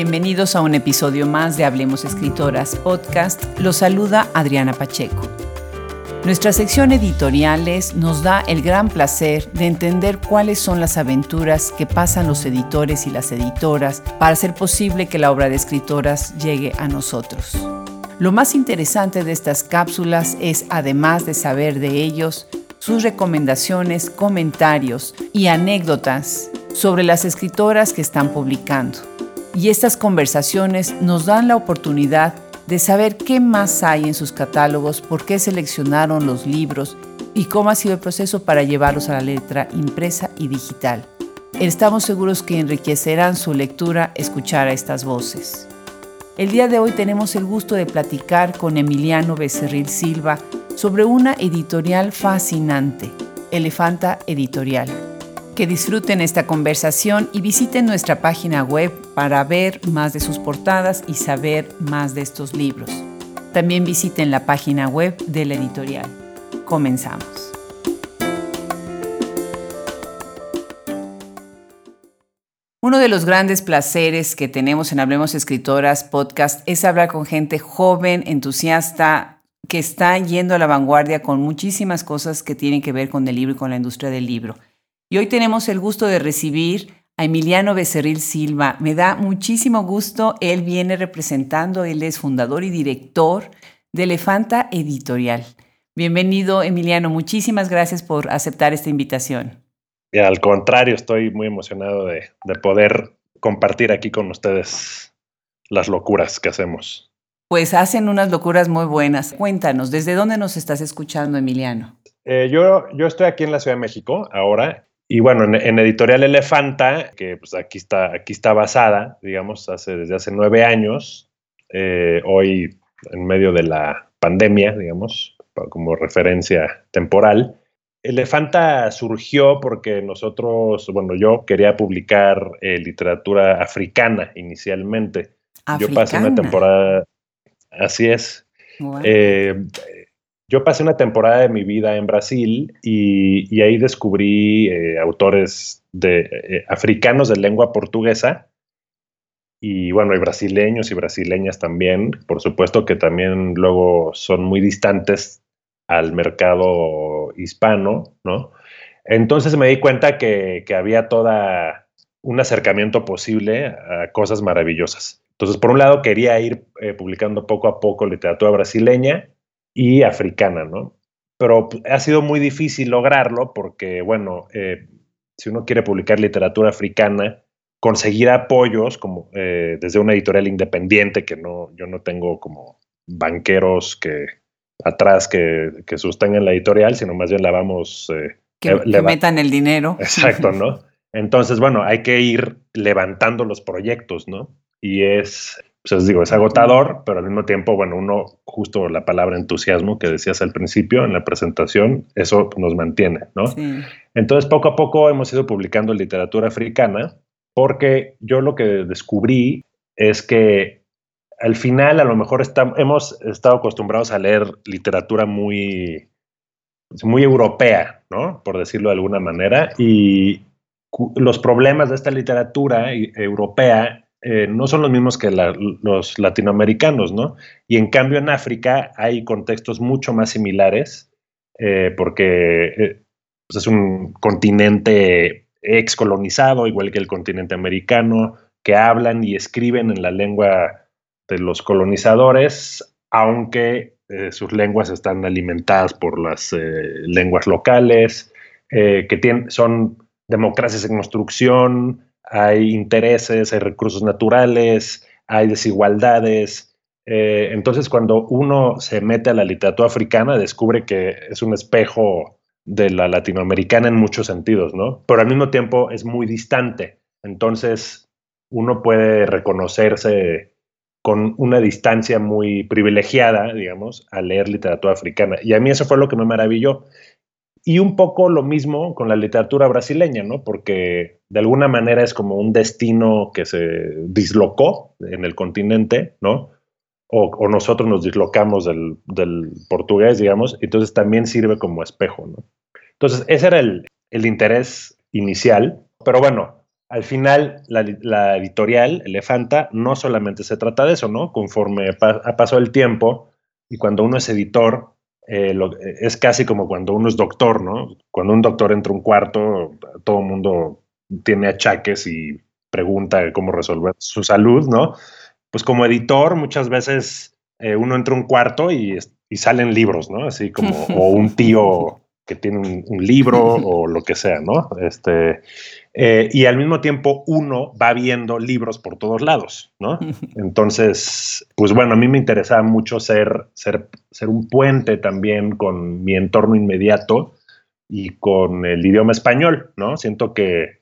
Bienvenidos a un episodio más de Hablemos Escritoras Podcast. Los saluda Adriana Pacheco. Nuestra sección editoriales nos da el gran placer de entender cuáles son las aventuras que pasan los editores y las editoras para hacer posible que la obra de escritoras llegue a nosotros. Lo más interesante de estas cápsulas es, además de saber de ellos, sus recomendaciones, comentarios y anécdotas sobre las escritoras que están publicando. Y estas conversaciones nos dan la oportunidad de saber qué más hay en sus catálogos, por qué seleccionaron los libros y cómo ha sido el proceso para llevarlos a la letra impresa y digital. Estamos seguros que enriquecerán su lectura escuchar a estas voces. El día de hoy tenemos el gusto de platicar con Emiliano Becerril Silva sobre una editorial fascinante, Elefanta Editorial. Que disfruten esta conversación y visiten nuestra página web para ver más de sus portadas y saber más de estos libros. También visiten la página web de la editorial. Comenzamos. Uno de los grandes placeres que tenemos en Hablemos Escritoras podcast es hablar con gente joven, entusiasta, que está yendo a la vanguardia con muchísimas cosas que tienen que ver con el libro y con la industria del libro. Y hoy tenemos el gusto de recibir a Emiliano Becerril Silva. Me da muchísimo gusto. Él viene representando, él es fundador y director de Elefanta Editorial. Bienvenido, Emiliano. Muchísimas gracias por aceptar esta invitación. Y al contrario, estoy muy emocionado de, de poder compartir aquí con ustedes las locuras que hacemos. Pues hacen unas locuras muy buenas. Cuéntanos, ¿desde dónde nos estás escuchando, Emiliano? Eh, yo, yo estoy aquí en la Ciudad de México ahora y bueno, en, Editorial Elefanta, que pues aquí está, aquí está basada, digamos, hace, desde hace nueve años, eh, hoy en medio de la pandemia, digamos, como referencia temporal. Elefanta surgió porque nosotros, bueno, yo quería publicar eh, literatura africana inicialmente. Yo pasé una temporada, así es. Eh, yo pasé una temporada de mi vida en Brasil y, ahí descubrí eh, autores de, eh, africanos de lengua portuguesa y bueno, hay brasileños y brasileñas también, por supuesto que también luego son muy distantes al mercado hispano, ¿no? Entonces me di cuenta que, había toda un acercamiento posible a cosas maravillosas. Entonces, por un lado, quería ir eh, publicando poco a poco literatura brasileña y africana, ¿no? Pero ha sido muy difícil lograrlo porque, bueno, eh, si uno quiere publicar literatura africana, conseguir apoyos como eh, desde una editorial independiente, que no, yo no tengo como banqueros que atrás que, que sostengan la editorial, sino más bien la vamos... Eh, que, le metan el dinero. Exacto, ¿no? Entonces, bueno, hay que ir levantando los proyectos, ¿no? Y es, pues digo, es agotador, pero al mismo tiempo, bueno, uno, justo la palabra entusiasmo que decías al principio en la presentación, eso nos mantiene, ¿no? Entonces, poco a poco hemos ido publicando literatura africana, porque yo lo que descubrí es que al final a lo mejor hemos estado acostumbrados a leer literatura muy, muy europea, ¿no? Por decirlo de alguna manera, y los problemas de esta literatura europea eh, no son los mismos que los latinoamericanos, ¿no? Y en cambio en África hay contextos mucho más similares, eh, porque eh, pues, es un continente excolonizado, igual que el continente americano, que hablan y escriben en la lengua de los colonizadores, aunque sus lenguas están alimentadas por las lenguas locales, que tienen, son democracias en construcción, hay intereses, hay recursos naturales, hay desigualdades. Eh, entonces, cuando uno se mete a la literatura africana, descubre que es un espejo de la latinoamericana en muchos sentidos, ¿no? Pero al mismo tiempo es muy distante. Entonces, uno puede reconocerse con una distancia muy privilegiada, digamos, al leer literatura africana. Y a mí eso fue lo que me maravilló. Y un poco lo mismo con la literatura brasileña, ¿no? Porque de alguna manera es como un destino que se dislocó en el continente, ¿no? O, nosotros nos dislocamos del, portugués, digamos, entonces también sirve como espejo, ¿no? Entonces, ese era el, el interés inicial, pero bueno, al final la, editorial, Elefanta, no solamente se trata de eso, ¿no? Conforme ha pasado el tiempo y cuando uno es editor, eh, es casi como cuando uno es doctor, ¿no? Cuando un doctor entra a un cuarto, todo el mundo tiene achaques y pregunta cómo resolver su salud, ¿no? Pues como editor, muchas veces eh, uno entra a un cuarto y, y, salen libros, ¿no? Así como, o un tío que tiene un, libro o lo que sea, ¿no? Este, eh, y al mismo tiempo uno va viendo libros por todos lados, ¿no? Entonces, pues bueno, a mí me interesaba mucho ser, ser, ser un puente también con mi entorno inmediato y con el idioma español, ¿no? Siento que,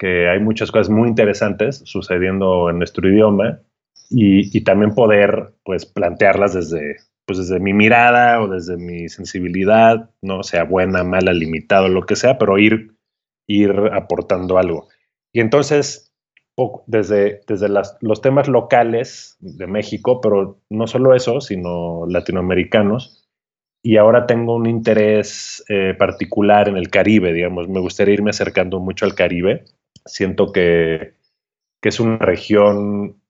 que hay muchas cosas muy interesantes sucediendo en nuestro idioma y, y también poder, pues, plantearlas desde, pues desde mi mirada o desde mi sensibilidad, no sea buena, mala, limitado, lo que sea, pero ir, ir aportando algo. Y entonces, desde, desde los temas locales de México, pero no solo eso, sino latinoamericanos, y ahora tengo un interés eh, particular en el Caribe, digamos, me gustaría irme acercando mucho al Caribe. Siento que, que es una región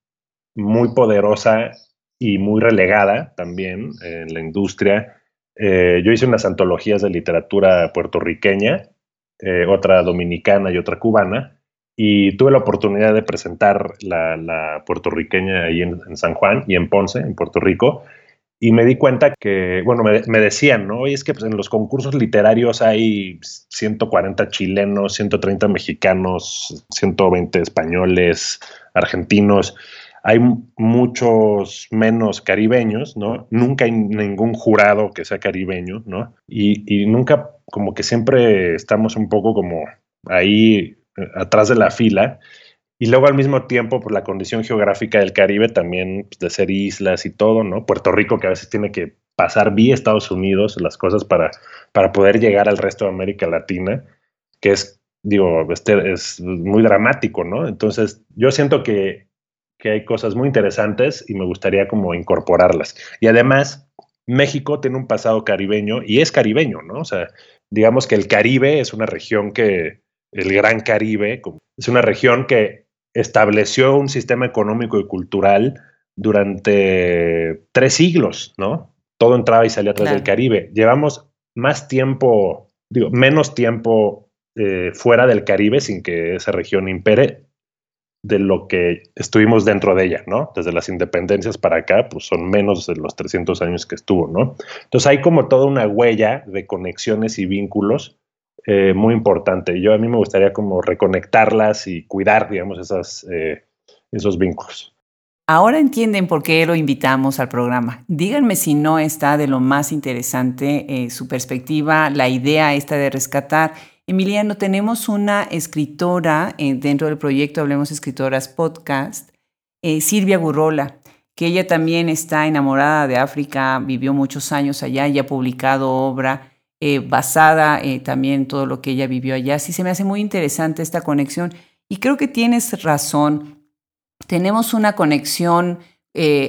muy poderosa y muy relegada también en la industria. Eh, yo hice unas antologías de literatura puertorriqueña, eh, otra dominicana y otra cubana, y tuve la oportunidad de presentar la, puertorriqueña ahí en, San Juan y en Ponce, en Puerto Rico, y me di cuenta que, bueno, me, decían, ¿no? Oye, es que pues, en los concursos literarios hay 140 chilenos, 130 mexicanos, 120 españoles, argentinos hay muchos menos caribeños, ¿no? Nunca hay ningún jurado que sea caribeño, ¿no? Y, nunca, como que siempre estamos un poco como ahí eh, atrás de la fila. Y luego al mismo tiempo, por la condición geográfica del Caribe, también pues, de ser islas y todo, ¿no? Puerto Rico, que a veces tiene que pasar vía Estados Unidos las cosas para, para poder llegar al resto de América Latina, que es, digo, este es muy dramático, ¿no? Entonces, yo siento que que hay cosas muy interesantes y me gustaría como incorporarlas. Y además, México tiene un pasado caribeño y es caribeño, ¿no? O sea, digamos que el Caribe es una región que, el Gran Caribe, es una región que estableció un sistema económico y cultural durante tres siglos, ¿no? Todo entraba y salía atrás del Caribe. Llevamos más tiempo, digo, menos tiempo eh, fuera del Caribe sin que esa región impere de lo que estuvimos dentro de ella, ¿no? Desde las independencias para acá, pues son menos de los 300 años que estuvo, ¿no? Entonces hay como toda una huella de conexiones y vínculos eh, muy importante. Yo a mí me gustaría como reconectarlas y cuidar, digamos, esas, eh, esos vínculos. Ahora entienden por qué lo invitamos al programa. Díganme si no está de lo más interesante eh, su perspectiva, la idea esta de rescatar Emiliano, tenemos una escritora dentro del proyecto Hablemos Escritoras Podcast, Silvia Gurrola, que ella también está enamorada de África, vivió muchos años allá y ha publicado obra eh, basada también en todo lo que ella vivió allá. Sí, se me hace muy interesante esta conexión y creo que tienes razón. Tenemos una conexión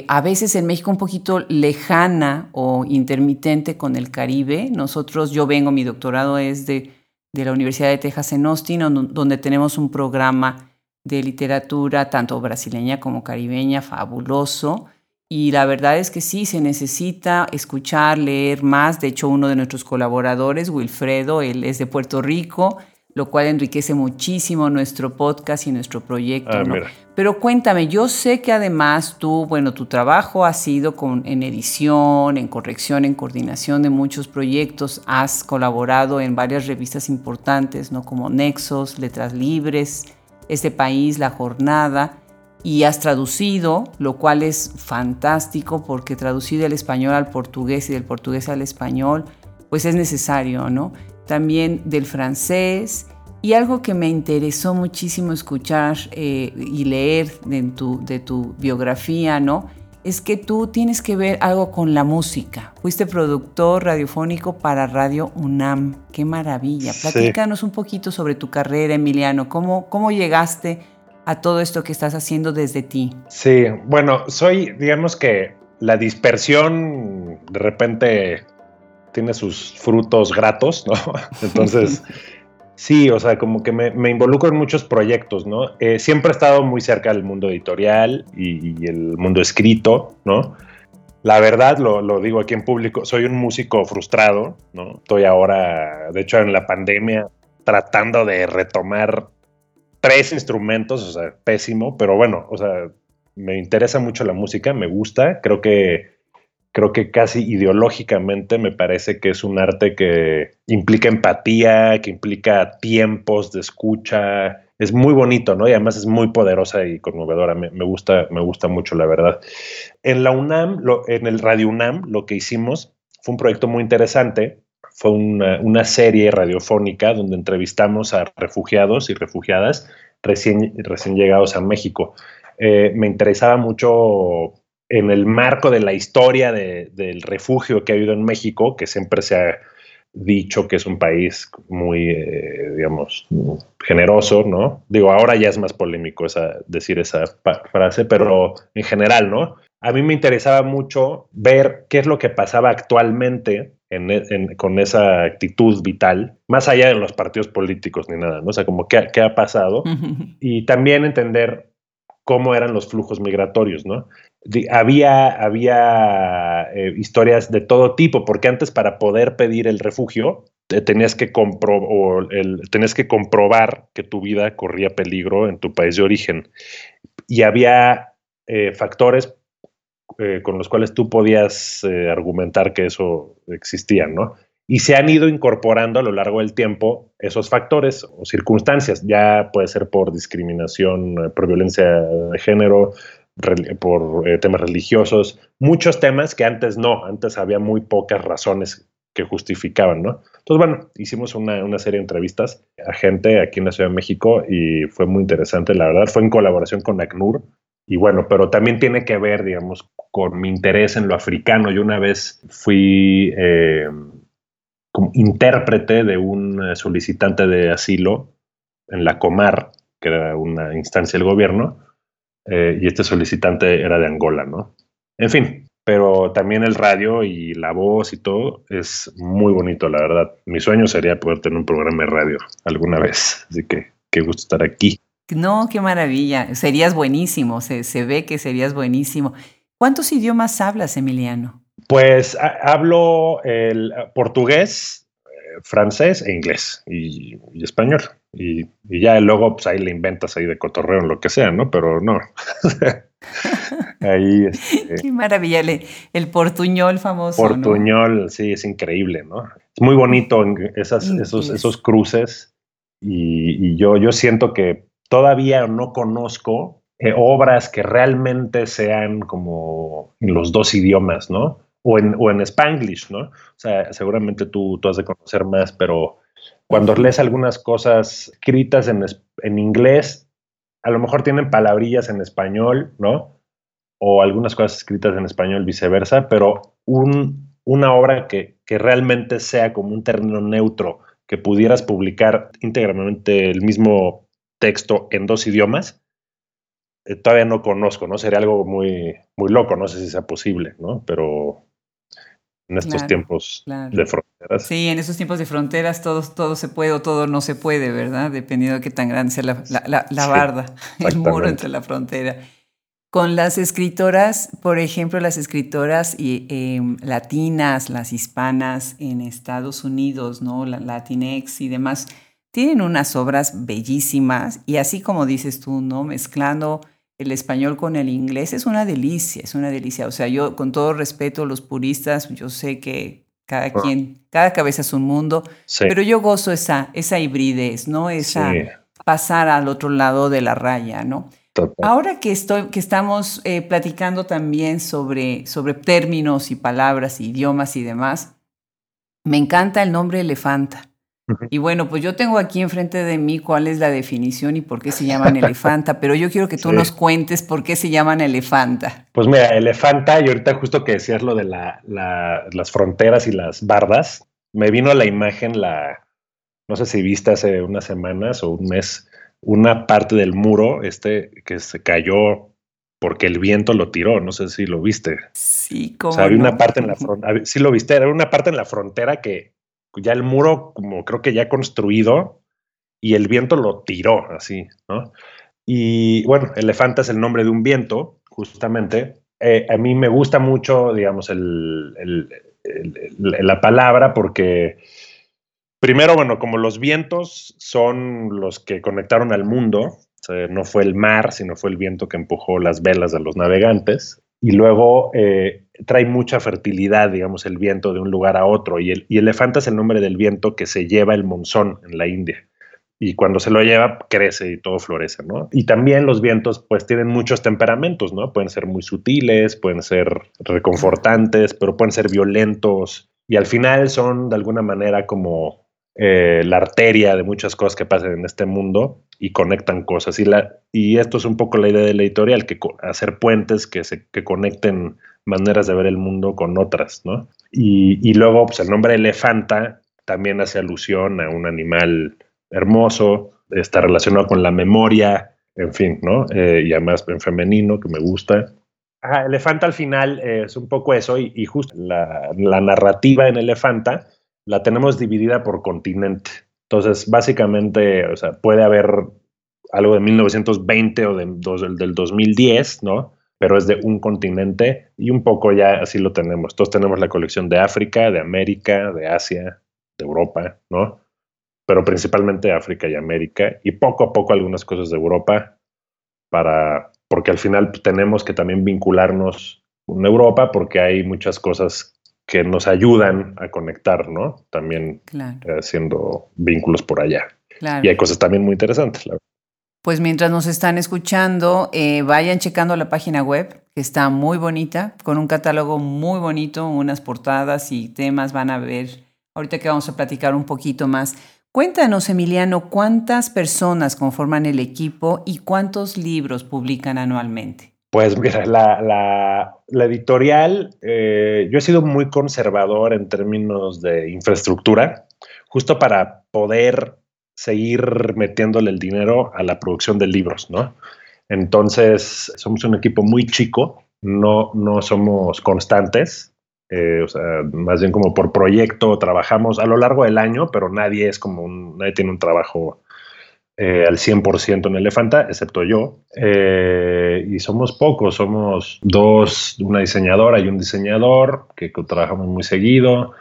a veces en México un poquito lejana o intermitente con el Caribe. Nosotros, yo vengo, mi doctorado es de de la Universidad de Texas en Austin, donde tenemos un programa de literatura tanto brasileña como caribeña fabuloso. Y la verdad es que sí, se necesita escuchar, leer más. De hecho, uno de nuestros colaboradores, Wilfredo, él es de Puerto Rico lo cual enriquece muchísimo nuestro podcast y nuestro proyecto. Ah, Pero cuéntame, yo sé que además tú, bueno, tu trabajo ha sido con, en edición, en corrección, en coordinación de muchos proyectos, has colaborado en varias revistas importantes, ¿no? Como Nexos, Letras Libres, Este País, La Jornada, y has traducido, lo cual es fantástico porque traducir del español al portugués y del portugués al español, pues es necesario, ¿no? también del francés. Y algo que me interesó muchísimo escuchar eh, y leer de tu, de tu biografía, ¿no? Es que tú tienes que ver algo con la música. Fuiste productor radiofónico para Radio UNAM. ¡Qué maravilla! Platícanos un poquito sobre tu carrera, Emiliano. ¿Cómo, ¿Cómo llegaste a todo esto que estás haciendo desde ti? Sí, bueno, soy, digamos que la dispersión de repente tiene sus frutos gratos, ¿no? Entonces, Sí, o sea, como que me, involucro en muchos proyectos, ¿no? Eh, siempre he estado muy cerca del mundo editorial y, el mundo escrito, ¿no? La verdad, lo, lo, digo aquí en público, soy un músico frustrado, ¿no? Estoy ahora, de hecho, en la pandemia, tratando de retomar tres instrumentos, o sea, pésimo, pero bueno, o sea, me interesa mucho la música, me gusta, creo que creo que casi ideológicamente me parece que es un arte que implica empatía, que implica tiempos de escucha. Es muy bonito, ¿no? Y además es muy poderosa y conmovedora. Me, gusta, me gusta mucho, la verdad. En la UNAM, en el Radio UNAM, lo que hicimos fue un proyecto muy interesante. Fue una, serie radiofónica donde entrevistamos a refugiados y refugiadas recién, recién llegados a México. Eh, me interesaba mucho en el marco de la historia del refugio que ha habido en México, que siempre se ha dicho que es un país muy, eh, digamos, generoso, ¿no? Digo, ahora ya es más polémico esa, decir esa frase, pero en general, ¿no? A mí me interesaba mucho ver qué es lo que pasaba actualmente con esa actitud vital, más allá de los partidos políticos ni nada, ¿no? O sea, como qué, qué ha pasado. y también entender cómo eran los flujos migratorios, ¿no? había, había eh, historias de todo tipo, porque antes para poder pedir el refugio tenías que, compro tenías que comprobar que tu vida corría peligro en tu país de origen. Y había eh, factores eh, con los cuales tú podías argumentar que eso existía, ¿no? Y se han ido incorporando a lo largo del tiempo esos factores o circunstancias. Ya puede ser por discriminación, por violencia de género, por eh, temas religiosos, muchos temas que antes no, antes había muy pocas razones que justificaban, ¿no? Entonces, bueno, hicimos una, una, serie de entrevistas a gente aquí en la Ciudad de México y fue muy interesante, la verdad, fue en colaboración con ACNUR y bueno, pero también tiene que ver, digamos, con mi interés en lo africano. Yo una vez fui eh, como intérprete de un eh, solicitante de asilo en la Comar, que era una instancia del gobierno, eh, y este solicitante era de Angola, ¿no? En fin, pero también el radio y la voz y todo es muy bonito, la verdad. Mi sueño sería poder tener un programa de radio alguna vez, así que qué gusto estar aquí. No, qué maravilla, serías buenísimo, se, se ve que serías buenísimo. ¿Cuántos idiomas hablas, Emiliano? Pues hablo el portugués, eh, francés e inglés y español. Y, ya luego, pues ahí le inventas ahí de cotorreo en lo que sea, ¿no? Pero no. ahí. Este, Qué maravilla, el, portuñol famoso. Portuñol, sí, es increíble, ¿no? Es muy bonito esas, esos, esos cruces. Y, yo, yo siento que todavía no conozco eh, obras que realmente sean como en los dos idiomas, ¿no? O en, o en Spanglish, ¿no? O sea, seguramente tú, tú has de conocer más, pero cuando lees algunas cosas escritas en, inglés, a lo mejor tienen palabrillas en español, ¿no? O algunas cosas escritas en español, viceversa, pero una obra que, realmente sea como un término neutro, que pudieras publicar íntegramente el mismo texto en dos idiomas, eh, todavía no conozco, ¿no? Sería algo muy, muy loco, no sé si sea posible, ¿no? Pero en estos tiempos de fronteras. Sí, en estos tiempos de fronteras todo, todo se puede o todo no se puede, ¿verdad? Dependiendo de qué tan grande sea la, la, barda, el muro entre la frontera. Con las escritoras, por ejemplo, las escritoras em, latinas, las hispanas en Estados Unidos, ¿no? La Latinex y demás, tienen unas obras bellísimas y así como dices tú, ¿no? Mezclando el español con el inglés es una delicia, es una delicia. O sea, yo con todo respeto a los puristas, yo sé que cada ah. quien, cada cabeza es un mundo, pero yo gozo esa, esa hibridez, ¿no? Esa pasar al otro lado de la raya, ¿no? Ahora que, estoy, que estamos eh, platicando también sobre, sobre términos y palabras, idiomas y demás, me encanta el nombre elefanta. Y bueno, pues yo tengo aquí enfrente de mí cuál es la definición y por qué se llaman elefanta, pero yo quiero que tú nos cuentes por qué se llaman elefanta. Pues mira, elefanta, y ahorita justo que decías lo de las fronteras y las bardas, me vino a la imagen la, no sé si viste hace unas semanas o un mes, una parte del muro este que se cayó porque el viento lo tiró, no sé si lo viste. Sí, como. O sea, había una parte en la frontera, sí lo viste, era una parte en la frontera que ya el muro, como creo que ya construido, y el viento lo tiró así, ¿no? Y bueno, elefanta es el nombre de un viento, justamente. Eh, a mí me gusta mucho, digamos, la palabra porque, primero, bueno, como los vientos son los que conectaron al mundo, no fue el mar, sino fue el viento que empujó las velas de los navegantes. Y luego eh, trae mucha fertilidad, digamos, el viento de un lugar a otro. Y, el, y elefanta es el nombre del viento que se lleva el monzón en la India y cuando se lo lleva crece y todo florece, ¿no? Y también los vientos pues tienen muchos temperamentos, ¿no? Pueden ser muy sutiles, pueden ser reconfortantes, pero pueden ser violentos y al final son de alguna manera como eh, la arteria de muchas cosas que pasan en este mundo y conectan cosas. Y, la, y esto es un poco la idea de la editorial, que hacer puentes que, se, que conecten maneras de ver el mundo con otras, ¿no? Y, y luego pues el nombre elefanta también hace alusión a un animal hermoso, está relacionado con la memoria, en fin, ¿no? Eh, y además en femenino, que me gusta. Elefanta al final eh, es un poco eso, y, justo la, narrativa en Elefanta la tenemos dividida por continente. Entonces, básicamente, o sea, puede haber algo de 1920 o de, del 2010, ¿no? Pero es de un continente y un poco ya así lo tenemos. Todos tenemos la colección de África, de América, de Asia, de Europa, ¿no? pero principalmente África y América, y poco a poco algunas cosas de Europa, para, porque al final tenemos que también vincularnos con Europa, porque hay muchas cosas que nos ayudan a conectar, ¿no? También haciendo vínculos por allá. Y hay cosas también muy interesantes, la Pues mientras nos están escuchando, eh, vayan checando la página web, que está muy bonita, con un catálogo muy bonito, unas portadas y temas van a ver. Ahorita que vamos a platicar un poquito más. Cuéntanos, Emiliano, cuántas personas conforman el equipo y cuántos libros publican anualmente. Pues mira, la, editorial, eh, yo he sido muy conservador en términos de infraestructura, justo para poder seguir metiéndole el dinero a la producción de libros, ¿no? Entonces, somos un equipo muy chico, no, no somos constantes, eh, o sea, más bien como por proyecto trabajamos a lo largo del año, pero nadie es como un, nadie tiene un trabajo eh, al 100% en Elefanta, excepto yo. Eh, y somos pocos, somos dos, una diseñadora y un diseñador que trabajamos muy seguido.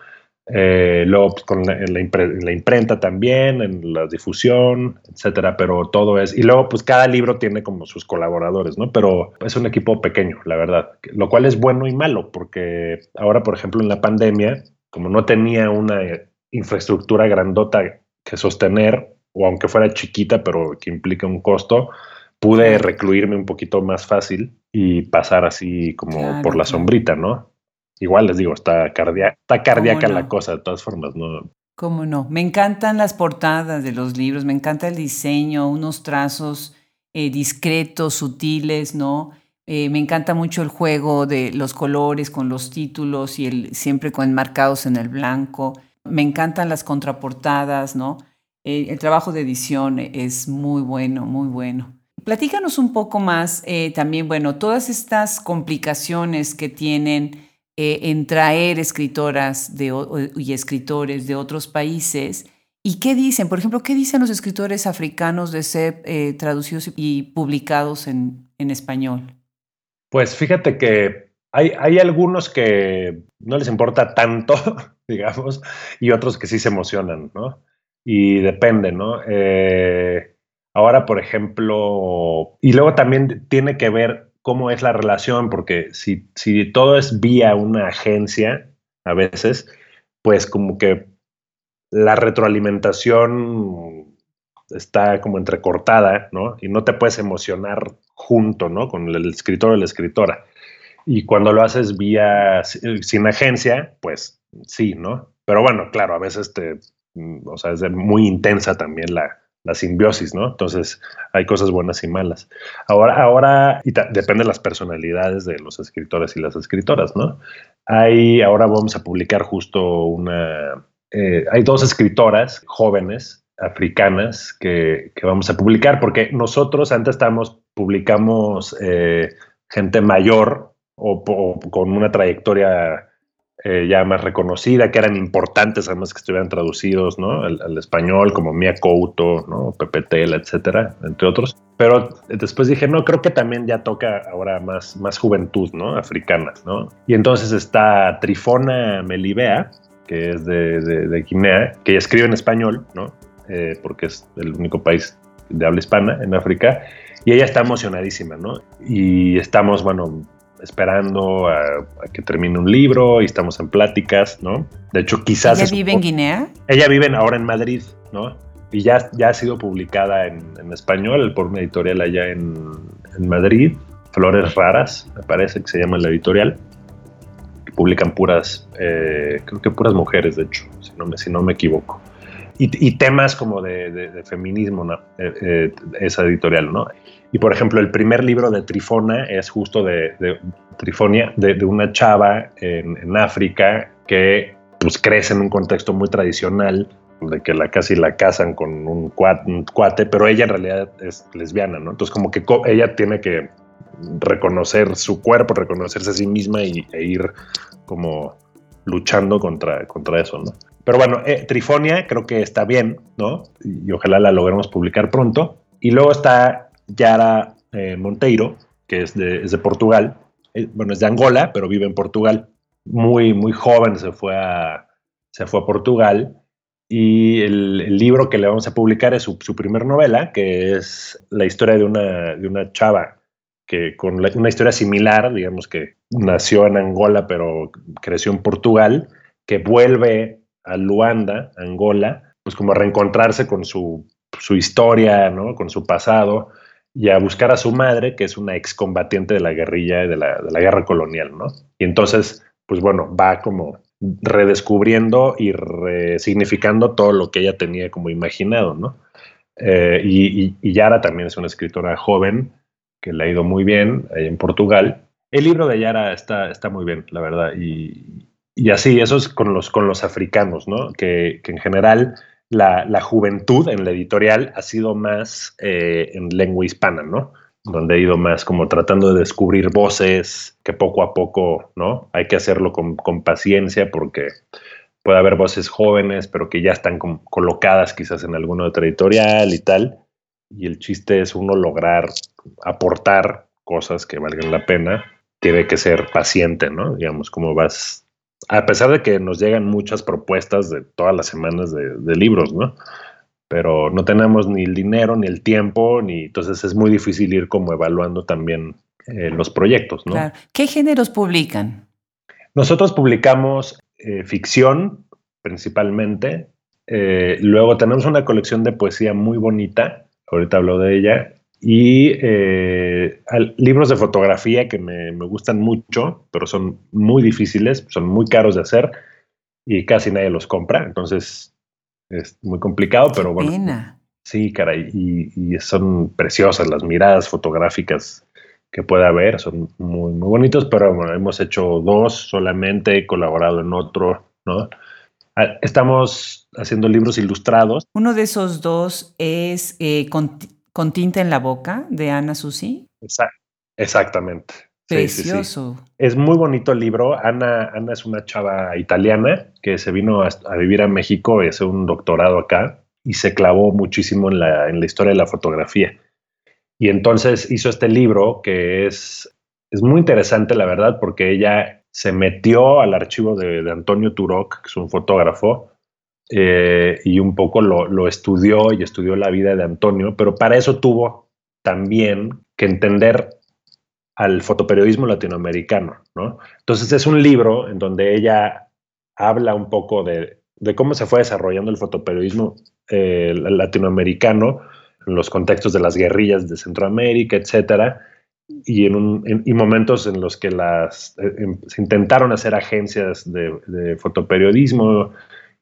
Eh, luego pues, con la, la imprenta también, en la difusión, etcétera, pero todo es. Y luego, pues cada libro tiene como sus colaboradores, ¿no? Pero es un equipo pequeño, la verdad, lo cual es bueno y malo, porque ahora, por ejemplo, en la pandemia, como no tenía una infraestructura grandota que sostener, o aunque fuera chiquita, pero que implica un costo, pude recluirme un poquito más fácil y pasar así como por la sombrita, ¿no? igual les digo, está, cardíaca, está cardíaca la cosa, de todas formas, ¿no? ¿Cómo no? Me encantan las portadas de los libros, me encanta el diseño, unos trazos eh, discretos, sutiles, ¿no? Eh, me encanta mucho el juego de los colores con los títulos y el, siempre con enmarcados en el blanco. Me encantan las contraportadas, ¿no? Eh, el trabajo de edición es muy bueno, muy bueno. Platícanos un poco más también, bueno, todas estas complicaciones que tienen eh, en traer escritoras y escritores de otros países. ¿Y qué dicen? Por ejemplo, ¿qué dicen los escritores africanos de ser eh, traducidos y publicados en, español? Pues fíjate que hay, hay, algunos que no les importa tanto, digamos, y otros que sí se emocionan, ¿no? Y depende, ¿no? Eh, ahora, por ejemplo, y luego también tiene que ver cómo es la relación, porque si, si todo es vía una agencia, a veces, pues como que la retroalimentación está como entrecortada, ¿no? Y no te puedes emocionar junto, ¿no? Con el escritor o la escritora. Y cuando lo haces vía sin agencia, pues sí, ¿no? Pero bueno, claro, a veces te, o sea, es muy intensa también la, la simbiosis, ¿no? Entonces hay cosas buenas y malas. Ahora, ahora, y depende de las personalidades de los escritores y las escritoras, ¿no? Hay, ahora vamos a publicar justo una, eh, hay dos escritoras jóvenes africanas que, vamos a publicar porque nosotros antes estábamos, publicamos eh, gente mayor o, con una trayectoria eh, ya más reconocida, que eran importantes, además que estuvieran traducidos ¿no? al, español, como Mia Couto, ¿no? Pepe Tela, etcétera, entre otros. Pero después dije, no, creo que también ya toca ahora más, más juventud ¿no? africana. ¿no? Y entonces está Trifona Melibea, que es de, de, Guinea, que escribe en español, ¿no? Eh, porque es el único país de habla hispana en África. Y ella está emocionadísima, ¿no? Y estamos, bueno, esperando a, que termine un libro y estamos en pláticas, ¿no? De hecho, quizás... ¿Ella vive en Guinea? Ella vive ahora en Madrid, ¿no? Y ya, ya ha sido publicada en, español por una editorial allá en, Madrid, Flores Raras, me parece que se llama la editorial. publican puras, eh, creo que puras mujeres, de hecho, si no me, si no me equivoco. Y, temas como de, feminismo, ¿no? Eh, eh, esa editorial, ¿no? Y por ejemplo, el primer libro de Trifona es justo de, Trifonia, de, una chava en, África que pues crece en un contexto muy tradicional, de que la casi la casan con un cuate, pero ella en realidad es lesbiana, ¿no? Entonces como que ella tiene que reconocer su cuerpo, reconocerse a sí misma y, e ir como luchando contra, contra eso, ¿no? Pero bueno, eh, Trifonia creo que está bien, ¿no? Y ojalá la logremos publicar pronto. Y luego está Yara eh, Monteiro, que es de, Portugal, eh, bueno, es de Angola, pero vive en Portugal. Muy, muy joven se fue a, se fue a Portugal y el, libro que le vamos a publicar es su, primer novela, que es la historia de una, de una chava que con una historia similar, digamos que nació en Angola pero creció en Portugal, que vuelve a Luanda, Angola, pues como a reencontrarse con su, su historia, ¿no? con su pasado, y a buscar a su madre, que es una excombatiente de la guerrilla, de la, de la guerra colonial, ¿no? Y entonces, pues bueno, va como redescubriendo y resignificando todo lo que ella tenía como imaginado, ¿no? Eh, y, y, Yara también es una escritora joven que le ha ido muy bien ahí en Portugal. El libro de Yara está, está muy bien, la verdad, y, y así, eso es con los, con los africanos, ¿no? Que, que en general la, juventud en la editorial ha sido más eh, en lengua hispana, ¿no? Donde he ido más como tratando de descubrir voces que poco a poco, ¿no? Hay que hacerlo con, paciencia porque puede haber voces jóvenes, pero que ya están colocadas quizás en alguna otra editorial y tal. Y el chiste es uno lograr aportar cosas que valgan la pena. Tiene que ser paciente, ¿no? Digamos, como vas a pesar de que nos llegan muchas propuestas de todas las semanas de, libros, ¿no? Pero no tenemos ni el dinero, ni el tiempo, ni entonces es muy difícil ir como evaluando también eh, los proyectos, ¿no? Claro. ¿Qué géneros publican? Nosotros publicamos eh, ficción principalmente. Eh, luego tenemos una colección de poesía muy bonita, ahorita hablo de ella, y eh, libros de fotografía que me, gustan mucho, pero son muy difíciles, son muy caros de hacer y casi nadie los compra, entonces es muy complicado, pero bueno. Sí, caray, y, son preciosas las miradas fotográficas que puede haber, son muy, muy bonitos, pero bueno, hemos hecho dos solamente, he colaborado en otro, ¿no? Ah, estamos haciendo libros ilustrados. Uno de esos dos es eh, con tinta en la boca de Ana Susi. exactamente. Precioso. Es muy bonito el libro. Ana, Ana es una chava italiana que se vino a, vivir a México y hace un doctorado acá y se clavó muchísimo en la, en la historia de la fotografía. Y entonces hizo este libro que es, es muy interesante, la verdad, porque ella se metió al archivo de, de Antonio Turok, que es un fotógrafo, eh, y un poco lo, estudió y estudió la vida de Antonio, pero para eso tuvo también que entender al fotoperiodismo latinoamericano, ¿no? Entonces es un libro en donde ella habla un poco de, cómo se fue desarrollando el fotoperiodismo eh, latinoamericano en los contextos de las guerrillas de Centroamérica, etcétera, y en, momentos en los que las eh, em, se intentaron hacer agencias de, de fotoperiodismo,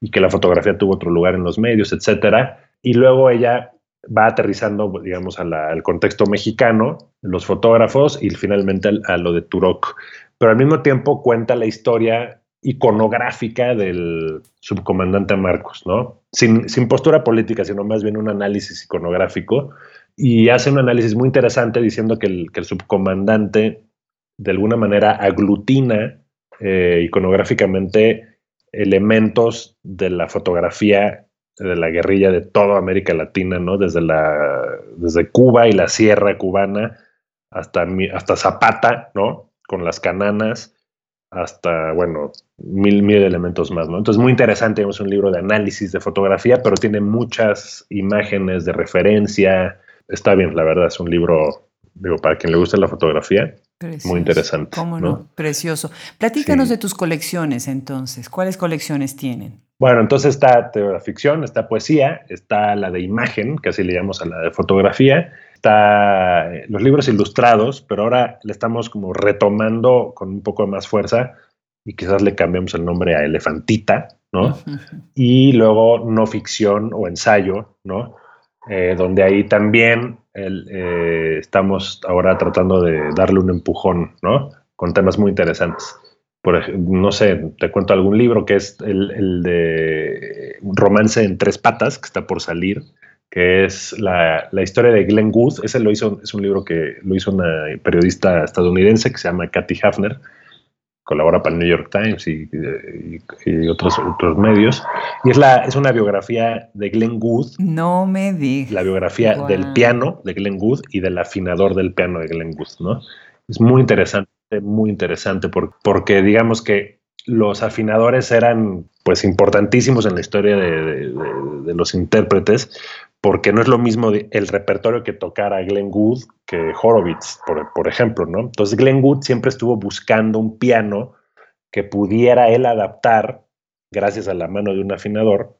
y que la fotografía tuvo otro lugar en los medios, etcétera. Y luego ella va aterrizando, digamos, al contexto mexicano, los fotógrafos y finalmente a, lo de Turok. Pero al mismo tiempo cuenta la historia iconográfica del subcomandante Marcos, ¿no? Sin, postura política, sino más bien un análisis iconográfico. Y hace un análisis muy interesante diciendo que el, que el subcomandante de alguna manera aglutina eh, iconográficamente elementos de la fotografía de la guerrilla de toda América Latina, ¿no? Desde, la, desde Cuba y la sierra cubana hasta, hasta Zapata, ¿no? Con las cananas, hasta, bueno, mil, mil elementos más, ¿no? Entonces, muy interesante, es un libro de análisis de fotografía, pero tiene muchas imágenes de referencia. Está bien, la verdad, es un libro, digo, para quien le guste la fotografía, muy interesante. ¿Cómo no? Precioso. Platícanos de tus colecciones entonces. ¿Cuáles colecciones tienen? Bueno, entonces está la ficción, está poesía, está la de imagen, que así le llamamos a la de fotografía, está eh, los libros ilustrados, pero ahora le estamos como retomando con un poco más fuerza y quizás le cambiamos el nombre a Elefantita, ¿no? Y luego no ficción o ensayo, ¿no? Eh, donde ahí también eh, estamos ahora tratando de darle un empujón, ¿no? Con temas muy interesantes. Por no sé, te cuento algún libro que es el, el de Romance en tres patas, que está por salir, que es la, la, historia de Glenn Wood. Ese lo hizo, es un libro que lo hizo una periodista estadounidense que se llama Kathy Hafner. Colabora para el New York Times y, y, otros, otros medios. Y es, la, es una biografía de Glenn Wood. No me digas. La biografía del piano de Glenn Wood y del afinador del piano de Glenn Wood, ¿no? Es muy interesante, muy interesante, porque digamos que los afinadores eran pues importantísimos en la historia de, de, los intérpretes, porque no es lo mismo el repertorio que tocara Glenn Wood que Horowitz, por, ejemplo, ¿no? Entonces Glenn Wood siempre estuvo buscando un piano que pudiera él adaptar gracias a la mano de un afinador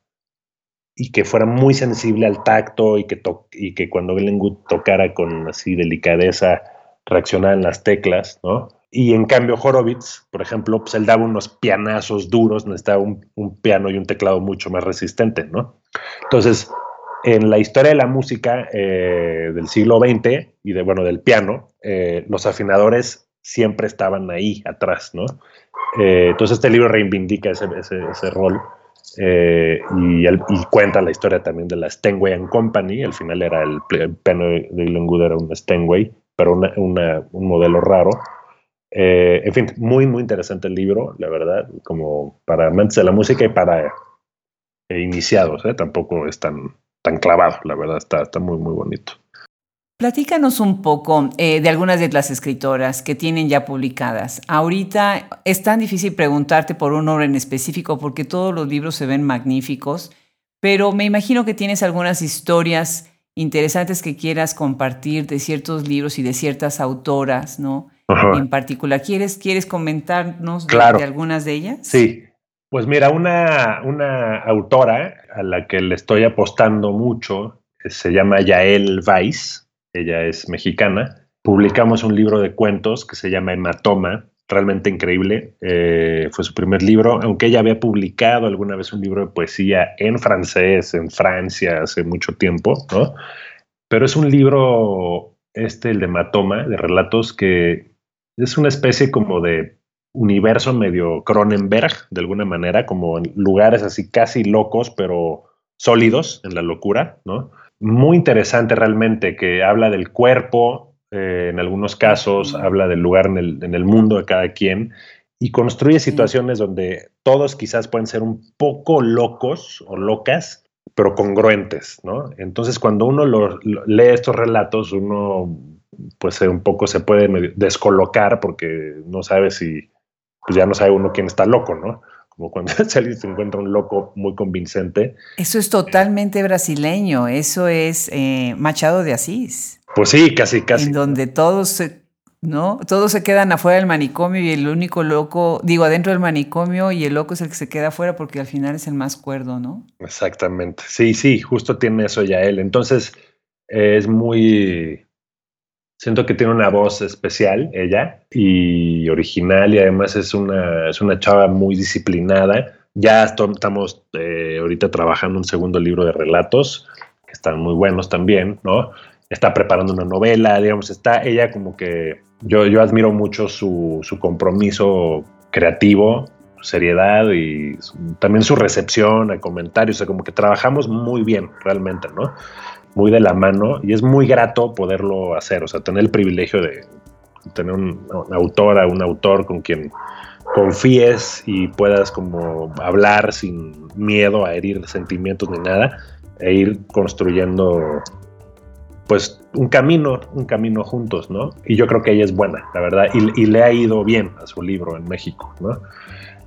y que fuera muy sensible al tacto y que, cuando Glenn Wood tocara con así delicadeza reaccionara las teclas, ¿no? Y en cambio Horowitz, por ejemplo, pues él daba unos pianazos duros, necesitaba un, un piano y un teclado mucho más resistente, ¿no? Entonces, en la historia de la música eh, del siglo XX y bueno, del piano, eh, los afinadores siempre estaban ahí atrás, ¿no? Eh, entonces este libro reivindica ese, ese, rol y, cuenta la historia también de la Steinway and Company. Al final era el, piano de Glenn era un Steinway, pero un modelo raro. en fin, muy, muy interesante el libro, la verdad, como para amantes de la música y para iniciados, tampoco es tan, tan clavado, la verdad, está, está muy, muy bonito. Platícanos un poco eh, de algunas de las escritoras que tienen ya publicadas. Ahorita es tan difícil preguntarte por un orden específico porque todos los libros se ven magníficos, pero me imagino que tienes algunas historias interesantes que quieras compartir de ciertos libros y de ciertas autoras, ¿no? En particular, ¿quieres, ¿quieres comentarnos de, de algunas de ellas? Sí, pues mira, una, una autora a la que le estoy apostando mucho se llama Yael Weiss, ella es mexicana. Publicamos un libro de cuentos que se llama Hematoma, realmente increíble. Eh, fue su primer libro, aunque ella había publicado alguna vez un libro de poesía en francés, en Francia, hace mucho tiempo, ¿no? Pero es un libro, este, el de Hematoma, de relatos que es una especie como de universo medio Cronenberg, de alguna manera, como en lugares así casi locos, pero sólidos en la locura, ¿no? Muy interesante realmente, que habla del cuerpo, eh, en algunos casos habla del lugar en el, en el mundo de cada quien, y construye situaciones donde todos quizás pueden ser un poco locos o locas, pero congruentes, ¿no? Entonces, cuando uno lee estos relatos, uno pues un poco se puede descolocar porque no sabe si pues ya no sabe uno quién está loco, ¿no? Como cuando se encuentra un loco muy convincente. Eso es totalmente brasileño, eso es eh, Machado de Asís. Pues sí, casi, casi. En donde todos se, ¿no? Todos se quedan afuera del manicomio y el único loco, digo, adentro del manicomio y el loco es el que se queda afuera porque al final es el más cuerdo, ¿no? Exactamente. Sí, sí, justo tiene eso ya él. Entonces, es muy, Siento que tiene una voz especial ella y original y además es una, es una chava muy disciplinada. Ya estamos eh, ahorita trabajando un segundo libro de relatos que están muy buenos también, ¿no? Está preparando una novela, digamos, está ella como que yo, yo admiro mucho su, su compromiso creativo, seriedad y también su recepción a comentarios, o sea, como que trabajamos muy bien realmente, ¿no? Muy de la mano y es muy grato poderlo hacer, o sea, tener el privilegio de tener un, una autora, un autor con quien confíes y puedas como hablar sin miedo a herir sentimientos ni nada e ir construyendo pues un camino, un camino juntos, ¿no? Y yo creo que ella es buena, la verdad, y, le ha ido bien a su libro en México, ¿no?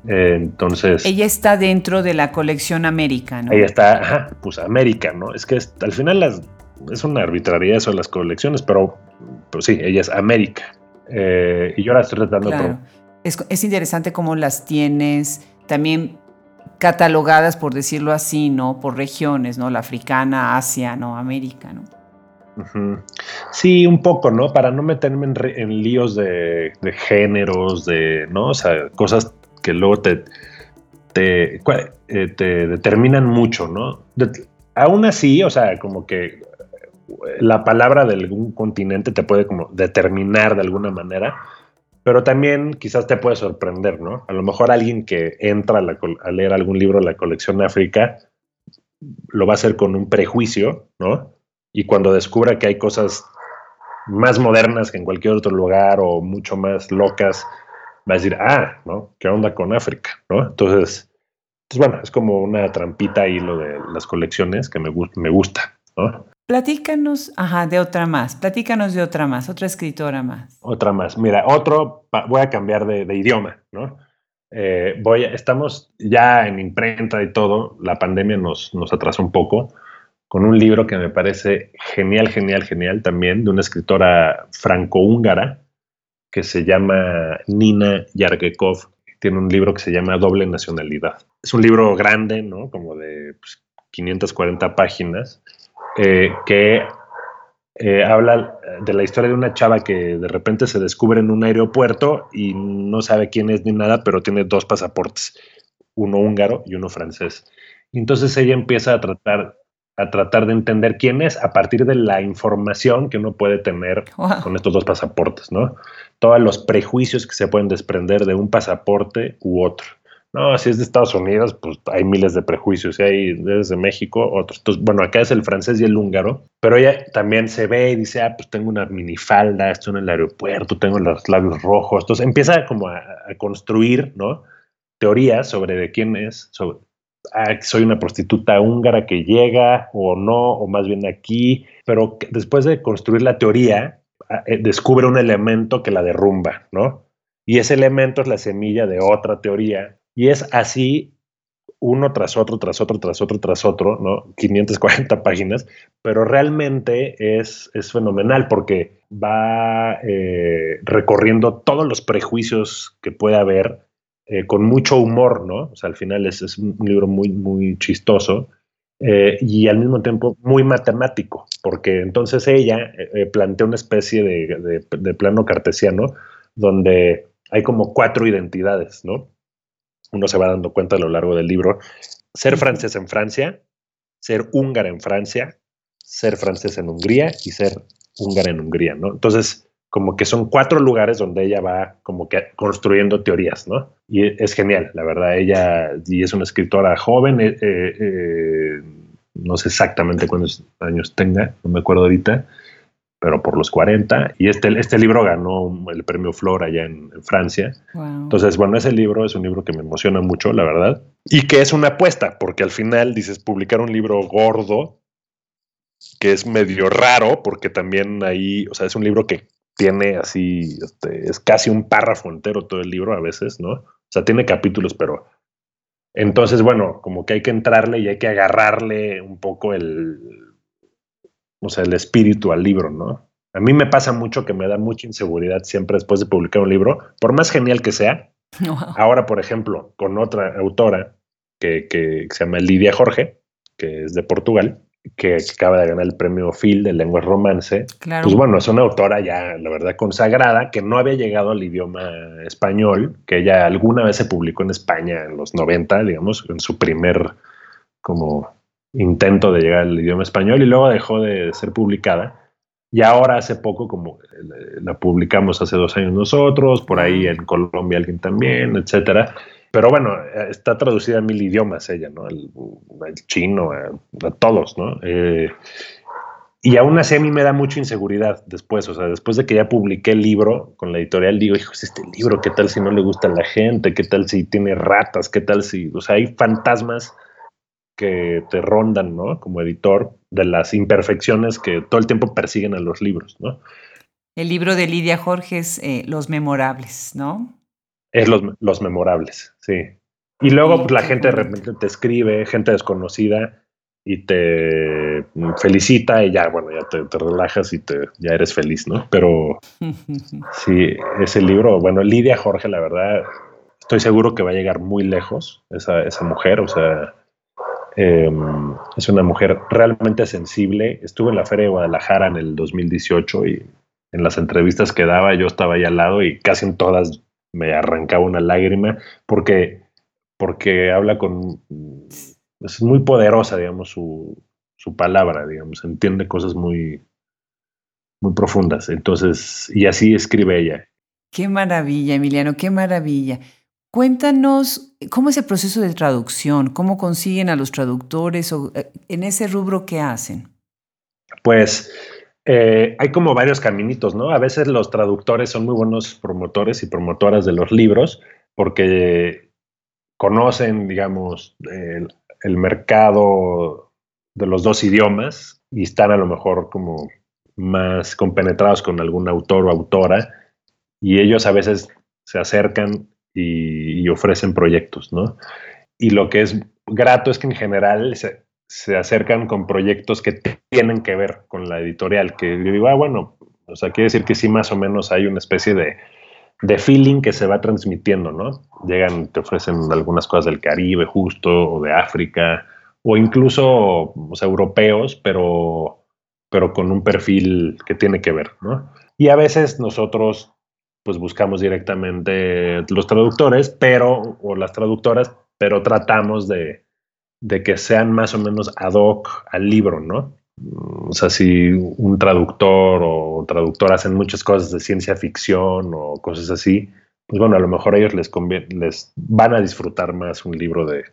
Eh, entonces... Ella está dentro de la colección América, ¿no? Ella está, ajá, pues América, ¿no? Es que al final las, es una arbitrariedad eso de las colecciones, pero, pero sí, ella es América. Eh, y yo la estoy tratando claro. es, es interesante cómo las tienes también catalogadas, por decirlo así, ¿no? Por regiones, ¿no? La africana, Asia, ¿no? América, ¿no? Sí, un poco, ¿no? Para no meterme en, líos de, géneros, de, ¿no? O sea, cosas que luego te, te, eh, te determinan mucho, ¿no? aún así, o sea, como que la palabra de algún continente te puede como determinar de alguna manera, pero también quizás te puede sorprender, ¿no? A lo mejor alguien que entra a, a leer algún libro de la colección África lo va a hacer con un prejuicio, ¿no? y cuando descubra que hay cosas más modernas que en cualquier otro lugar o mucho más locas, va a decir, ah, ¿no? ¿Qué onda con África? ¿no? Entonces, pues bueno, es como una trampita ahí lo de las colecciones que me, me gusta, ¿no? Platícanos, ajá, de otra más, platícanos de otra más, otra escritora más. Otra más, mira, otro, voy a cambiar de, idioma, ¿no? Eh, voy estamos ya en imprenta y todo, la pandemia nos, nos atrasó un poco, con un libro que me parece genial, genial, genial también, de una escritora franco-húngara que se llama Nina Yargekov. Tiene un libro que se llama Doble Nacionalidad. Es un libro grande, ¿no? Como de 540 pues, páginas, eh, que eh, habla de la historia de una chava que de repente se descubre en un aeropuerto y no sabe quién es ni nada, pero tiene dos pasaportes, uno húngaro y uno francés. Entonces ella empieza a tratar a tratar de entender quién es a partir de la información que uno puede tener con estos dos pasaportes, ¿no? Todos los prejuicios que se pueden desprender de un pasaporte u otro. No, si es de Estados Unidos, pues hay miles de prejuicios. Si hay desde México, otros. Entonces, bueno, acá es el francés y el húngaro. Pero ella también se ve y dice, ah, pues tengo una minifalda, estoy en el aeropuerto, tengo los labios rojos. Entonces empieza como a, a construir, ¿no? Teorías sobre de quién es, sobre, Ah, soy una prostituta húngara que llega o no, o más bien aquí, pero después de construir la teoría, ah, eh, descubre un elemento que la derrumba, ¿no? Y ese elemento es la semilla de otra teoría. Y es así uno tras otro, tras otro, tras otro, tras otro, ¿no? 540 páginas, pero realmente es, es fenomenal porque va eh, recorriendo todos los prejuicios que puede haber eh, con mucho humor, ¿no? O sea, al final es, es un libro muy, muy chistoso eh, y al mismo tiempo muy matemático, porque entonces ella eh, plantea una especie de, de, plano cartesiano donde hay como cuatro identidades, ¿no? Uno se va dando cuenta a lo largo del libro. Ser francés en Francia, ser húngara en Francia, ser francés en Hungría y ser húngara en Hungría, ¿no? Entonces, como que son cuatro lugares donde ella va como que construyendo teorías, ¿no? Y es genial, la verdad, ella y es una escritora joven, eh, eh, eh, no sé exactamente cuántos años tenga, no me acuerdo ahorita, pero por los 40, y este, este libro ganó el premio Flor allá en, Francia. Entonces, bueno, ese libro es un libro que me emociona mucho, la verdad, y que es una apuesta, porque al final dices, publicar un libro gordo, que es medio raro, porque también ahí, o sea, es un libro que tiene así, este, es casi un párrafo entero todo el libro a veces, ¿no? O sea, tiene capítulos, pero entonces, bueno, como que hay que entrarle y hay que agarrarle un poco el, o sea, el espíritu al libro, ¿no? A mí me pasa mucho que me da mucha inseguridad siempre después de publicar un libro, por más genial que sea. Ahora, por ejemplo, con otra autora que, que se llama Lidia Jorge, que es de Portugal, que, acaba de ganar el premio Phil de lengua romance. Pues bueno, es una autora ya, la verdad, consagrada, que no había llegado al idioma español, que ella alguna vez se publicó en España en los 90, digamos, en su primer como intento de llegar al idioma español y luego dejó de ser publicada. Y ahora hace poco, como la publicamos hace dos años nosotros, por ahí en Colombia alguien también, etcétera. Pero bueno, está traducida a mil idiomas ella, ¿no? Al, chino, a, todos, ¿no? Eh, y aún así a mí me da mucha inseguridad después, o sea, después de que ya publiqué el libro con la editorial, digo, hijo, este libro, ¿qué tal si no le gusta a la gente? ¿Qué tal si tiene ratas? ¿Qué tal si, o sea, hay fantasmas que te rondan, ¿no? Como editor, de las imperfecciones que todo el tiempo persiguen a los libros, ¿no? El libro de Lidia Jorge es eh, Los Memorables, ¿no? Es los, los memorables, sí. Y luego pues, la gente de repente te escribe, gente desconocida, y te felicita y ya, bueno, ya te, relajas y te, ya eres feliz, ¿no? Pero sí, ese libro, bueno, Lidia Jorge, la verdad, estoy seguro que va a llegar muy lejos esa, esa mujer, o sea, em, es una mujer realmente sensible. Estuve en la Feria de Guadalajara en el 2018 y en las entrevistas que daba yo estaba ahí al lado y casi en todas me arrancaba una lágrima porque, porque habla con es muy poderosa, digamos, su, palabra, digamos, entiende cosas muy, muy profundas. Entonces, y así escribe ella. Qué maravilla, Emiliano, qué maravilla. Cuéntanos, ¿cómo es el proceso de traducción? ¿Cómo consiguen a los traductores o eh, en ese rubro qué hacen? Pues eh, hay como varios caminitos, ¿no? A veces los traductores son muy buenos promotores y promotoras de los libros porque conocen, digamos, el mercado de los dos idiomas y están a lo mejor como más compenetrados con algún autor o autora y ellos a veces se acercan y, ofrecen proyectos, ¿no? Y lo que es grato es que en general se, acercan con proyectos que tienen que ver con la editorial, que yo digo, ah, bueno, o sea, quiere decir que sí más o menos hay una especie de, de feeling que se va transmitiendo, ¿no? Llegan, te ofrecen algunas cosas del Caribe justo, o de África, o incluso o sea, europeos, pero, pero con un perfil que tiene que ver, ¿no? Y a veces nosotros pues buscamos directamente los traductores, pero, o las traductoras, pero tratamos de, de que sean más o menos ad hoc al libro, ¿no? O sea, si un traductor o traductor hacen muchas cosas de ciencia ficción o cosas así, pues bueno, a lo mejor ellos les conviene, les van a disfrutar más un libro de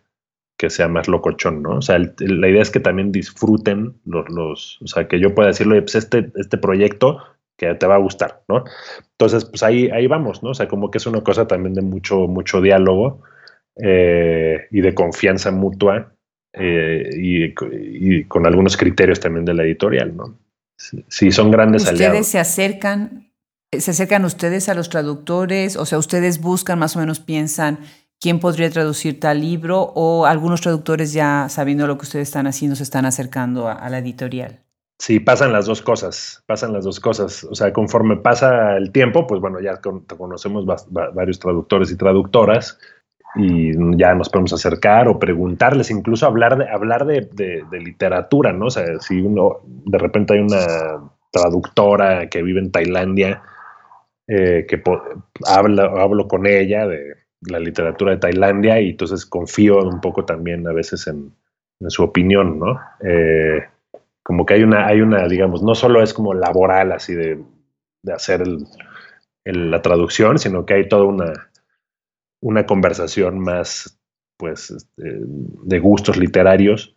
que sea más locochón, ¿no? O sea, la idea es que también disfruten los, los, o sea, que yo pueda decirle, pues este, este proyecto que te va a gustar, ¿no? Entonces, pues ahí, ahí vamos, ¿no? O sea, como que es una cosa también de mucho, mucho diálogo eh, y de confianza mutua eh, y, con algunos criterios también de la editorial, ¿no? Sí, son grandes ¿Ustedes aliados. se acercan, se acercan ustedes a los traductores? O sea, ustedes buscan, más o menos piensan quién podría traducir tal libro o algunos traductores ya sabiendo lo que ustedes están haciendo se están acercando a, la editorial. Sí, pasan las dos cosas, pasan las dos cosas. O sea, conforme pasa el tiempo, pues bueno, ya conocemos varios traductores y traductoras y ya nos podemos acercar o preguntarles, incluso hablar de, hablar de, literatura, ¿no? O sea, si uno, de repente hay una traductora que vive en Tailandia, eh, que habla, hablo con ella de la literatura de Tailandia y entonces confío un poco también a veces en, su opinión, ¿no? Eh, como que hay una, hay una, digamos, no solo es como laboral así de, hacer la traducción, sino que hay toda una una conversación más, pues, este, de gustos literarios,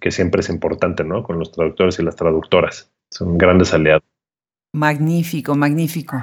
que siempre es importante, ¿no? Con los traductores y las traductoras. Son grandes aliados. Magnífico, magnífico.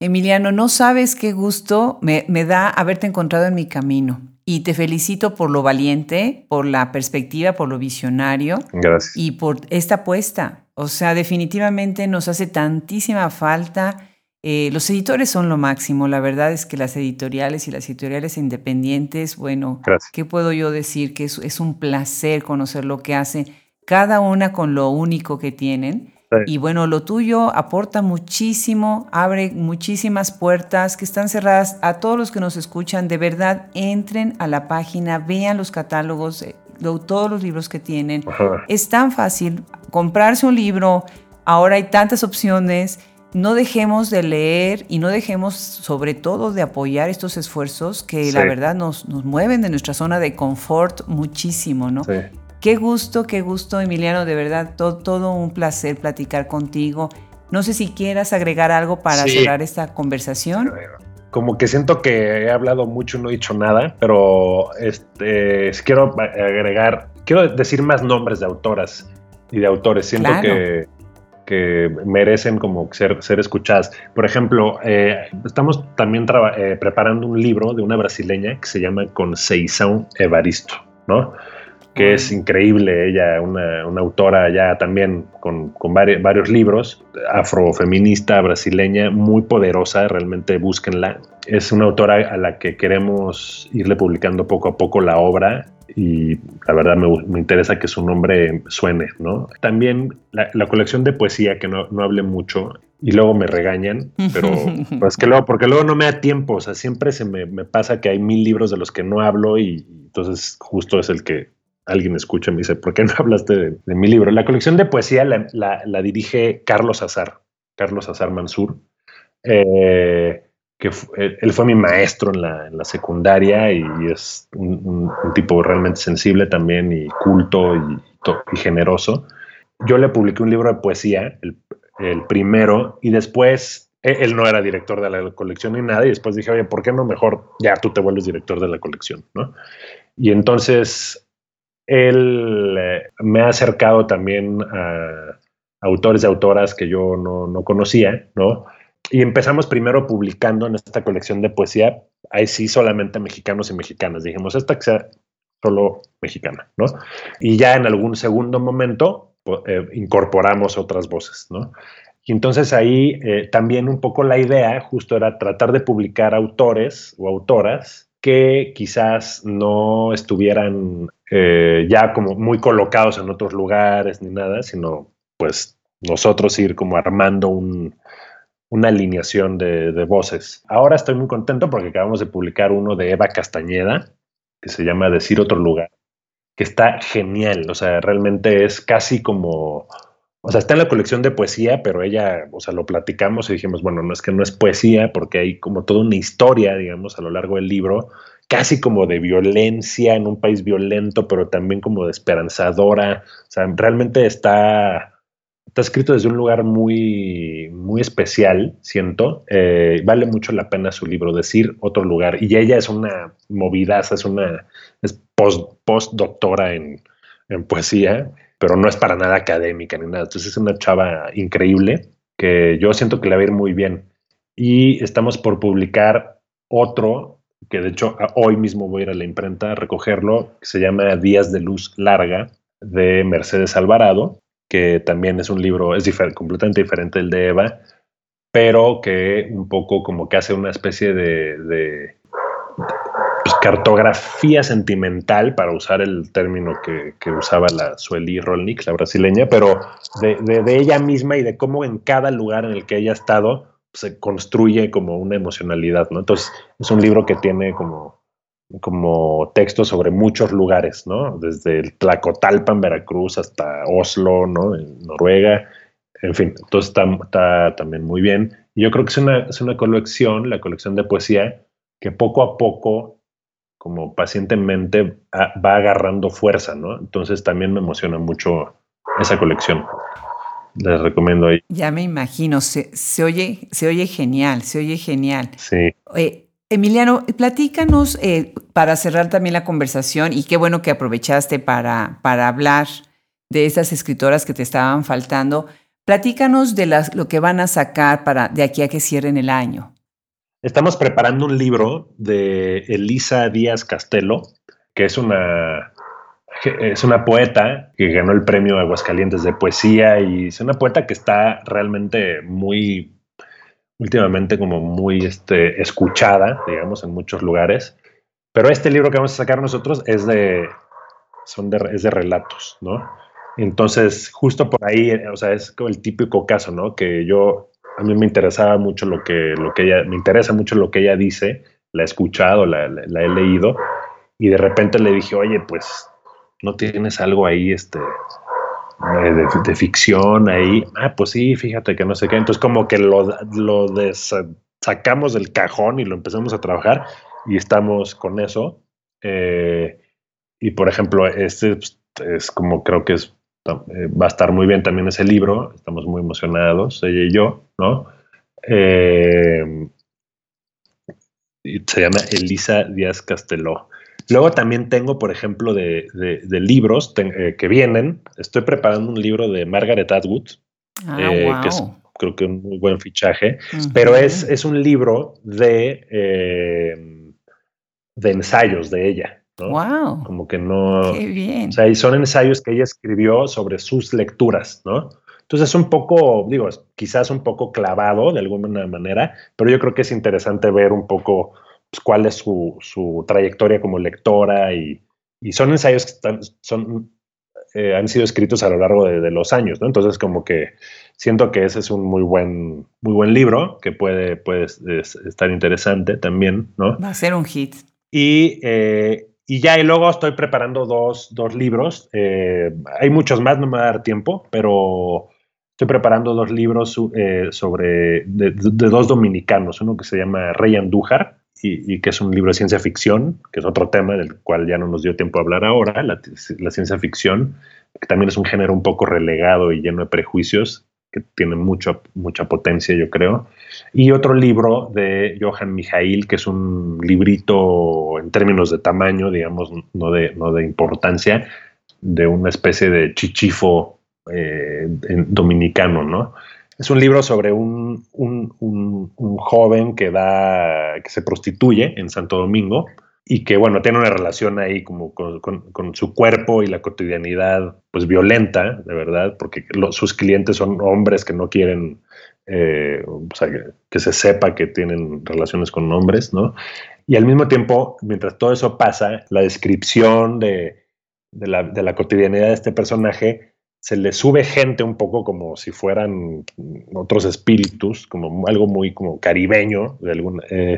Emiliano, no sabes qué gusto me, me, da haberte encontrado en mi camino. Y te felicito por lo valiente, por la perspectiva, por lo visionario. Gracias. Y por esta apuesta. O sea, definitivamente nos hace tantísima falta eh, los editores son lo máximo. La verdad es que las editoriales y las editoriales independientes, bueno, ¿qué puedo yo decir? Que es, un placer conocer lo que hacen, cada una con lo único que tienen. Y bueno, lo tuyo aporta muchísimo, abre muchísimas puertas que están cerradas a todos los que nos escuchan. De verdad, entren a la página, vean los catálogos, de todos los libros que tienen. Es tan fácil comprarse un libro. Ahora hay tantas opciones no dejemos de leer y no dejemos sobre todo de apoyar estos esfuerzos que la verdad nos, nos, mueven de nuestra zona de confort muchísimo, ¿no? Qué gusto, qué gusto, Emiliano, de verdad, todo, todo un placer platicar contigo. No sé si quieras agregar algo para cerrar esta conversación. Como que siento que he hablado mucho y no he dicho nada, pero este, quiero agregar, quiero decir más nombres de autoras y de autores. Siento que, que, merecen como ser, ser escuchadas. Por ejemplo, eh, estamos también eh, preparando un libro de una brasileña que se llama Conceição Evaristo, ¿no? que es increíble, ella, una, una autora ya también con, con varios, varios, libros, afrofeminista brasileña, muy poderosa, realmente búsquenla. Es una autora a la que queremos irle publicando poco a poco la obra y la verdad me, me interesa que su nombre suene, ¿no? También la, la colección de poesía, que no, no hable mucho, y luego me regañan, pero pues que luego, porque luego no me da tiempo, o sea, siempre se me, me, pasa que hay mil libros de los que no hablo y entonces justo es el que alguien escucha y me dice, ¿por qué no hablaste de, mi libro? La colección de poesía la, dirige Carlos Azar, Carlos Azar Mansur, eh, que él fue mi maestro en la, secundaria y, es un, tipo realmente sensible también y culto y, generoso. Yo le publiqué un libro de poesía, el, el primero, y después e, él no era director de la colección ni nada, y después dije, oye, ¿por qué no mejor ya tú te vuelves director de la colección? ¿no? Y entonces él eh, me ha acercado también a autores y autoras que yo no, conocía, ¿no? Y empezamos primero publicando en esta colección de poesía, ahí sí solamente mexicanos y mexicanas. Dijimos, esta que sea solo mexicana, ¿no? Y ya en algún segundo momento eh, incorporamos otras voces, ¿no? Y entonces ahí eh, también un poco la idea justo era tratar de publicar autores o autoras que quizás no estuvieran eh, ya como muy colocados en otros lugares ni nada, sino pues nosotros ir como armando una alineación de, voces. Ahora estoy muy contento porque acabamos de publicar uno de Eva Castañeda, que se llama Decir otro lugar, que está genial, o sea, realmente es casi como o sea, está en la colección de poesía, pero ella, o sea, lo platicamos y dijimos, bueno, no es que no es poesía, porque hay como toda una historia, digamos, a lo largo del libro, casi como de violencia en un país violento, pero también como de esperanzadora. O sea, realmente está, está escrito desde un lugar muy, muy especial, siento. Eh, vale mucho la pena su libro, decir otro lugar. Y ella es una movidaza, es una es post, postdoctora en, en poesía pero no es para nada académica ni nada. Entonces es una chava increíble que yo siento que le va a ir muy bien. Y estamos por publicar otro, que de hecho hoy mismo voy a ir a la imprenta a recogerlo, que se llama Días de Luz Larga, de Mercedes Alvarado, que también es un libro, es completamente diferente del de Eva, pero que un poco como que hace una especie de pues, cartografía sentimental, para usar el término que, usaba la Sueli Rolnik, la brasileña, pero de, ella misma y de cómo en cada lugar en el que ella ha estado se construye como una emocionalidad, ¿no? Entonces, es un libro que tiene como, como texto sobre muchos lugares, ¿no? Desde el Tlacotalpa en Veracruz hasta Oslo, ¿no? En Noruega, en fin, entonces está, está también muy bien. Y yo creo que es una, es una colección, la colección de poesía, que poco a poco como pacientemente va agarrando fuerza, ¿no? Entonces también me emociona mucho esa colección. Les recomiendo ahí. Ya me imagino, se, oye, se oye genial, se oye genial. Sí. Emiliano, platícanos eh, para cerrar también la conversación y qué bueno que aprovechaste para, para hablar de esas escritoras que te estaban faltando. Platícanos de las, lo que van a sacar para de aquí a que cierren el año. Estamos preparando un libro de Elisa Díaz Castelo, que es una, es una poeta que ganó el premio Aguascalientes de poesía y es una poeta que está realmente muy, últimamente como muy este, escuchada, digamos, en muchos lugares. Pero este libro que vamos a sacar nosotros es de, son de, es de relatos, ¿no? Entonces, justo por ahí, o sea, es como el típico caso, ¿no? Que yo a mí me interesaba mucho lo que, lo que ella, me interesa mucho lo que ella dice, la he escuchado, la, he leído, y de repente le dije, oye, pues, ¿no tienes algo ahí, este, de, ficción ahí? Ah, pues sí, fíjate que no sé qué. Entonces como que lo, lo sacamos del cajón y lo empezamos a trabajar y estamos con eso. Eh, y por ejemplo, este pues, es como creo que es eh, va a estar muy bien también ese libro, estamos muy emocionados, ella y yo, ¿no? Eh, se llama Elisa Díaz Casteló. Luego también tengo, por ejemplo, de, libros eh, que vienen. Estoy preparando un libro de Margaret Atwood, ah, eh, que es creo que un muy buen fichaje, pero es, es un libro de, eh, de ensayos de ella. Wow. Como que no. Qué bien. O sea, y son ensayos que ella escribió sobre sus lecturas, ¿no? Entonces es un poco, digo, quizás un poco clavado de alguna manera, pero yo creo que es interesante ver un poco pues, cuál es su, su, trayectoria como lectora y, y son ensayos que están, son, eh, han sido escritos a lo largo de, los años, ¿no? Entonces como que siento que ese es un muy buen, muy buen libro que puede, puede estar interesante también, ¿no? Va a ser un hit. Y, eh, y ya, y luego estoy preparando dos, dos libros. Eh, hay muchos más, no me va a dar tiempo, pero Estoy preparando dos libros eh, sobre de, dos dominicanos, uno que se llama Rey Andújar y, que es un libro de ciencia ficción, que es otro tema del cual ya no nos dio tiempo a hablar ahora, la, ciencia ficción, que también es un género un poco relegado y lleno de prejuicios, que tiene mucho, mucha potencia, yo creo. Y otro libro de Johann Mijail, que es un librito en términos de tamaño, digamos, no de, no de importancia, de una especie de chichifo eh, dominicano, ¿no? Es un libro sobre un, joven que da, que se prostituye en Santo Domingo y que, bueno, tiene una relación ahí como con, su cuerpo y la cotidianidad, pues violenta, de verdad, porque sus clientes son hombres que no quieren, eh, sea, que, se sepa que tienen relaciones con hombres, ¿no? Y al mismo tiempo, mientras todo eso pasa, la descripción de, la, de la cotidianidad de este personaje se le sube gente un poco como si fueran otros espíritus, como algo muy como caribeño, de eh,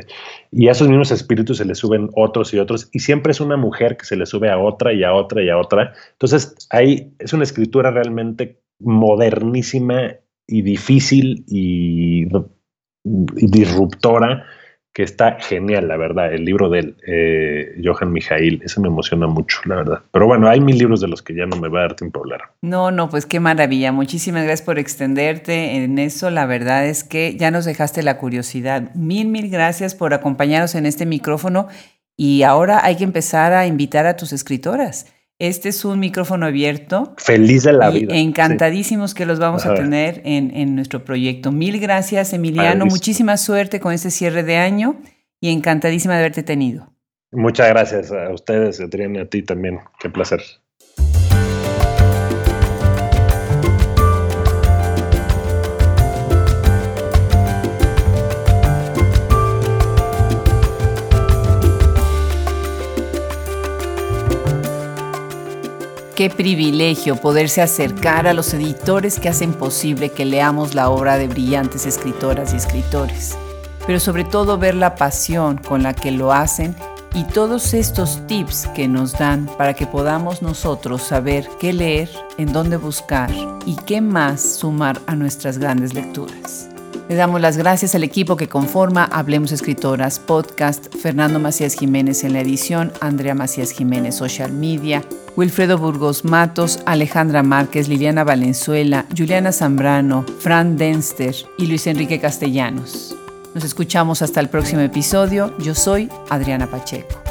y a esos mismos espíritus se le suben otros y otros, y siempre es una mujer que se le sube a otra y a otra y a otra. Entonces, ahí es una escritura realmente modernísima y difícil y disruptora que está genial, la verdad, el libro de eh, Johan Mijail, ese me emociona mucho, la verdad. Pero bueno, hay mil libros de los que ya no me va a dar tiempo a hablar. No, no, pues qué maravilla. Muchísimas gracias por extenderte en eso. La verdad es que ya nos dejaste la curiosidad. Mil, mil gracias por acompañarnos en este micrófono y ahora hay que empezar a invitar a tus escritoras. Este es un micrófono abierto. Feliz de la vida. Encantadísimos que los vamos a tener en, nuestro proyecto. Mil gracias, Emiliano. Muchísima suerte con este cierre de año y encantadísima de haberte tenido. Muchas gracias a ustedes, Adrián, y a ti también. Qué placer. Qué privilegio poderse acercar a los editores que hacen posible que leamos la obra de brillantes escritoras y escritores, pero sobre todo ver la pasión con la que lo hacen y todos estos tips que nos dan para que podamos nosotros saber qué leer, en dónde buscar y qué más sumar a nuestras grandes lecturas. Le damos las gracias al equipo que conforma Hablemos Escritoras Podcast, Fernando Macías Jiménez en la edición, Andrea Macías Jiménez Social Media, Wilfredo Burgos Matos, Alejandra Márquez, Liliana Valenzuela, Juliana Zambrano, Fran Denster y Luis Enrique Castellanos. Nos escuchamos hasta el próximo episodio. Yo soy Adriana Pacheco.